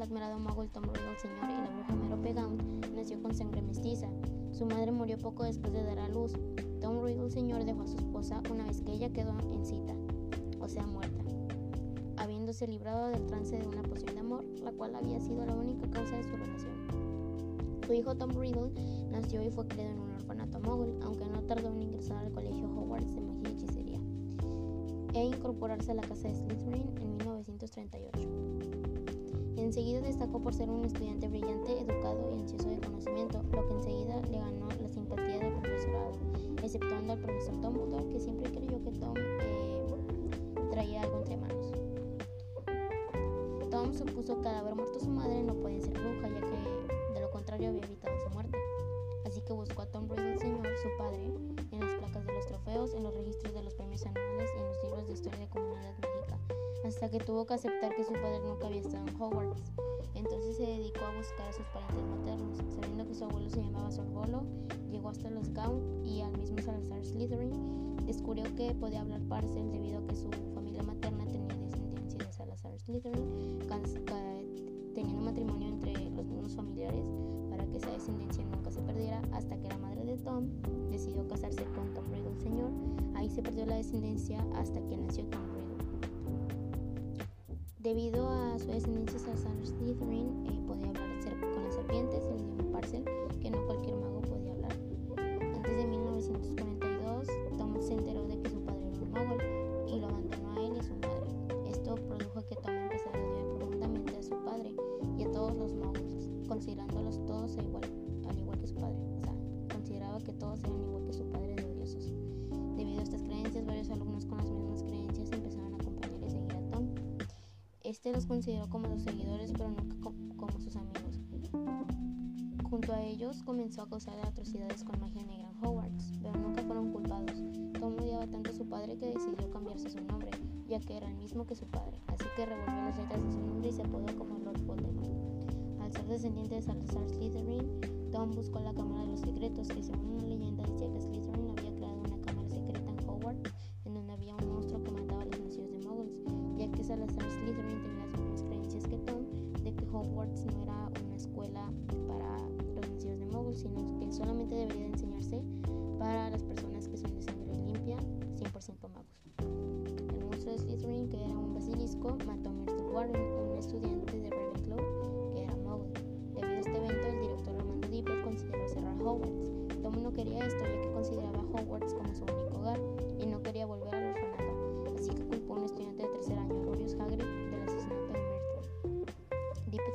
el admirado mago Tom Riddle Sr. y la bruja Merope Gaunt nació con sangre mestiza. Su madre murió poco después de dar a luz. Tom Riddle Sr. dejó a su esposa una vez que ella quedó en cita, o sea muerta, habiéndose librado del trance de una poción de amor, la cual había sido la única causa de su relación. Su hijo Tom Riddle nació y fue criado en un orfanato mogul, aunque no tardó en ingresar al colegio Hogwarts de magia y hechicería e incorporarse a la casa de Slytherin en 1938. Enseguida destacó por ser un estudiante brillante, educado y ansioso de conocimiento, lo que enseguida le ganó la simpatía del profesorado, exceptuando al profesor Dumbledore, que siempre creyó que Tom eh, traía algo entre manos. Tom supuso que al haber muerto su madre no podía ser bruja, ya que de lo contrario había evitado su muerte. Así que buscó a Tom Riddle Sr., su padre, hasta que tuvo que aceptar que su padre nunca había estado en Hogwarts. Entonces se dedicó a buscar a sus parientes maternos, sabiendo que su abuelo se llamaba Sorbolo, llegó hasta los Gaunt y al mismo Salazar Slytherin, descubrió que podía hablar Parcel debido a que su familia materna tenía descendencia de Salazar Slytherin, teniendo matrimonio entre los mismos familiares para que esa descendencia nunca se perdiera, hasta que la madre de Tom decidió casarse con Tom Riddle Sr. Ahí se perdió la descendencia hasta que nació Tom Riddle. Debido a su descendencia, Salazar Slytherin eh, podía hablar con las serpientes, el idioma Parcel, que no cualquier mago podía hablar. Antes de 1942, Tom se enteró de que su padre era un mago y lo abandonó a él y a su madre. Esto produjo que Tom empezara a odiar profundamente a su padre y a todos los magos, considerándolos todos igual, al igual que su padre. O sea, consideraba que todos eran igual que su padre de odiosos. Debido a estas creencias, varios alumnos con las mismas creencias Este los consideró como sus seguidores, pero nunca como sus amigos. Junto a ellos comenzó a causar atrocidades con magia negra en Hogwarts, pero nunca fueron culpados. Tom odiaba tanto a su padre que decidió cambiarse su nombre, ya que era el mismo que su padre, así que revolvió las letras de su nombre y se apodó como Lord Voldemort. Al ser descendiente de Salazar Slytherin, Tom buscó la Cámara de los Secretos, que según una leyenda decía que Slytherin había sino que solamente debería de enseñarse para las personas que son de sangre limpia, 100% magos. El monstruo de Slytherin, que era un basilisco, mató a Myrtle Warren, un estudiante de Ravenclaw que era Muggle. Debido a este evento, el director Armando Dipper consideró cerrar Hogwarts. Tom no quería esto, ya que consideraba Hogwarts como su único hogar y no quería volver al orfanato, así que culpó a un estudiante de tercer año,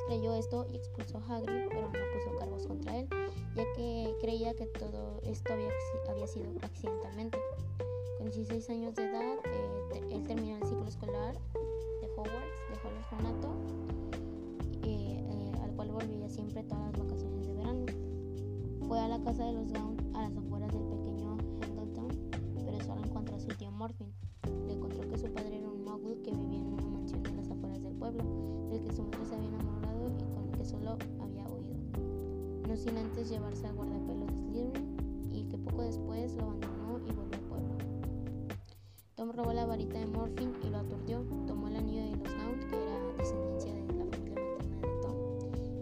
creyó esto y expulsó a Hagrid, pero no puso cargos contra él, ya que creía que todo esto había, había sido accidentalmente. Con 16 años de edad, eh, él terminó el ciclo escolar de Hogwarts, dejó el orfanato, eh, eh, al cual volvía siempre todas las vacaciones de verano. Fue a la casa de los Gaunt a las afueras del No sin antes llevarse al guardapelo de Slytherin y que poco después lo abandonó y volvió al pueblo. Tom robó la varita de Morphin y lo aturdió. Tomó el anillo de los Gaunt, que era descendencia de la familia materna de Tom,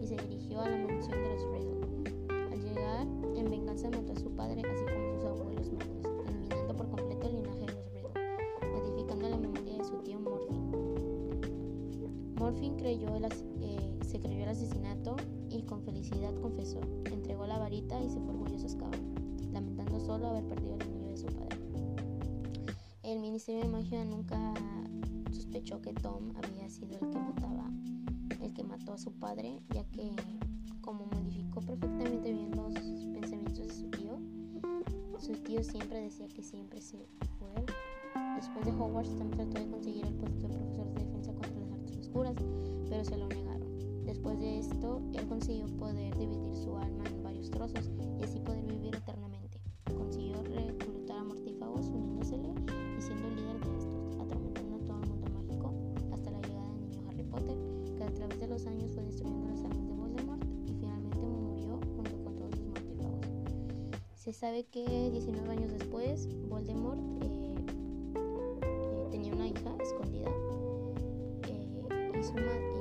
y se dirigió a la mansión de los Riddle. Al llegar, en venganza mató a su padre, así como sus abuelos eliminando por completo el linaje de los Riddle, modificando la memoria de su tío Morphin. Morphin creyó el, eh, se creyó el asesinato con felicidad confesó, entregó la varita y se fue orgulloso a Azkaban, lamentando solo haber perdido el anillo de su padre. El Ministerio de Magia nunca sospechó que Tom había sido el que mataba, el que mató a su padre, ya que como modificó perfectamente bien los pensamientos de su tío, su tío siempre decía que siempre se fue él. Después de Hogwarts, Tom trató de conseguir el puesto de profesor de defensa contra las artes oscuras, pero se lo negaron. Después de esto, él consiguió poder dividir su alma en varios trozos y así poder vivir eternamente. Consiguió reclutar a mortífagos uniéndosele y siendo el líder de estos, atormentando a todo el mundo mágico hasta la llegada del niño Harry Potter, que a través de los años fue destruyendo las armas de Voldemort y finalmente murió junto con todos los mortífagos. Se sabe que 19 años después, Voldemort eh, eh, tenía una hija escondida eh, y, su madre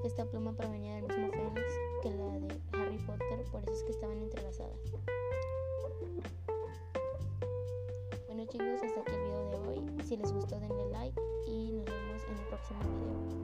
que esta pluma provenía del mismo Fénix que la de Harry Potter, por eso es que estaban entrelazadas. Bueno chicos, hasta aquí el video de hoy. Si les gustó denle like y nos vemos en el próximo video.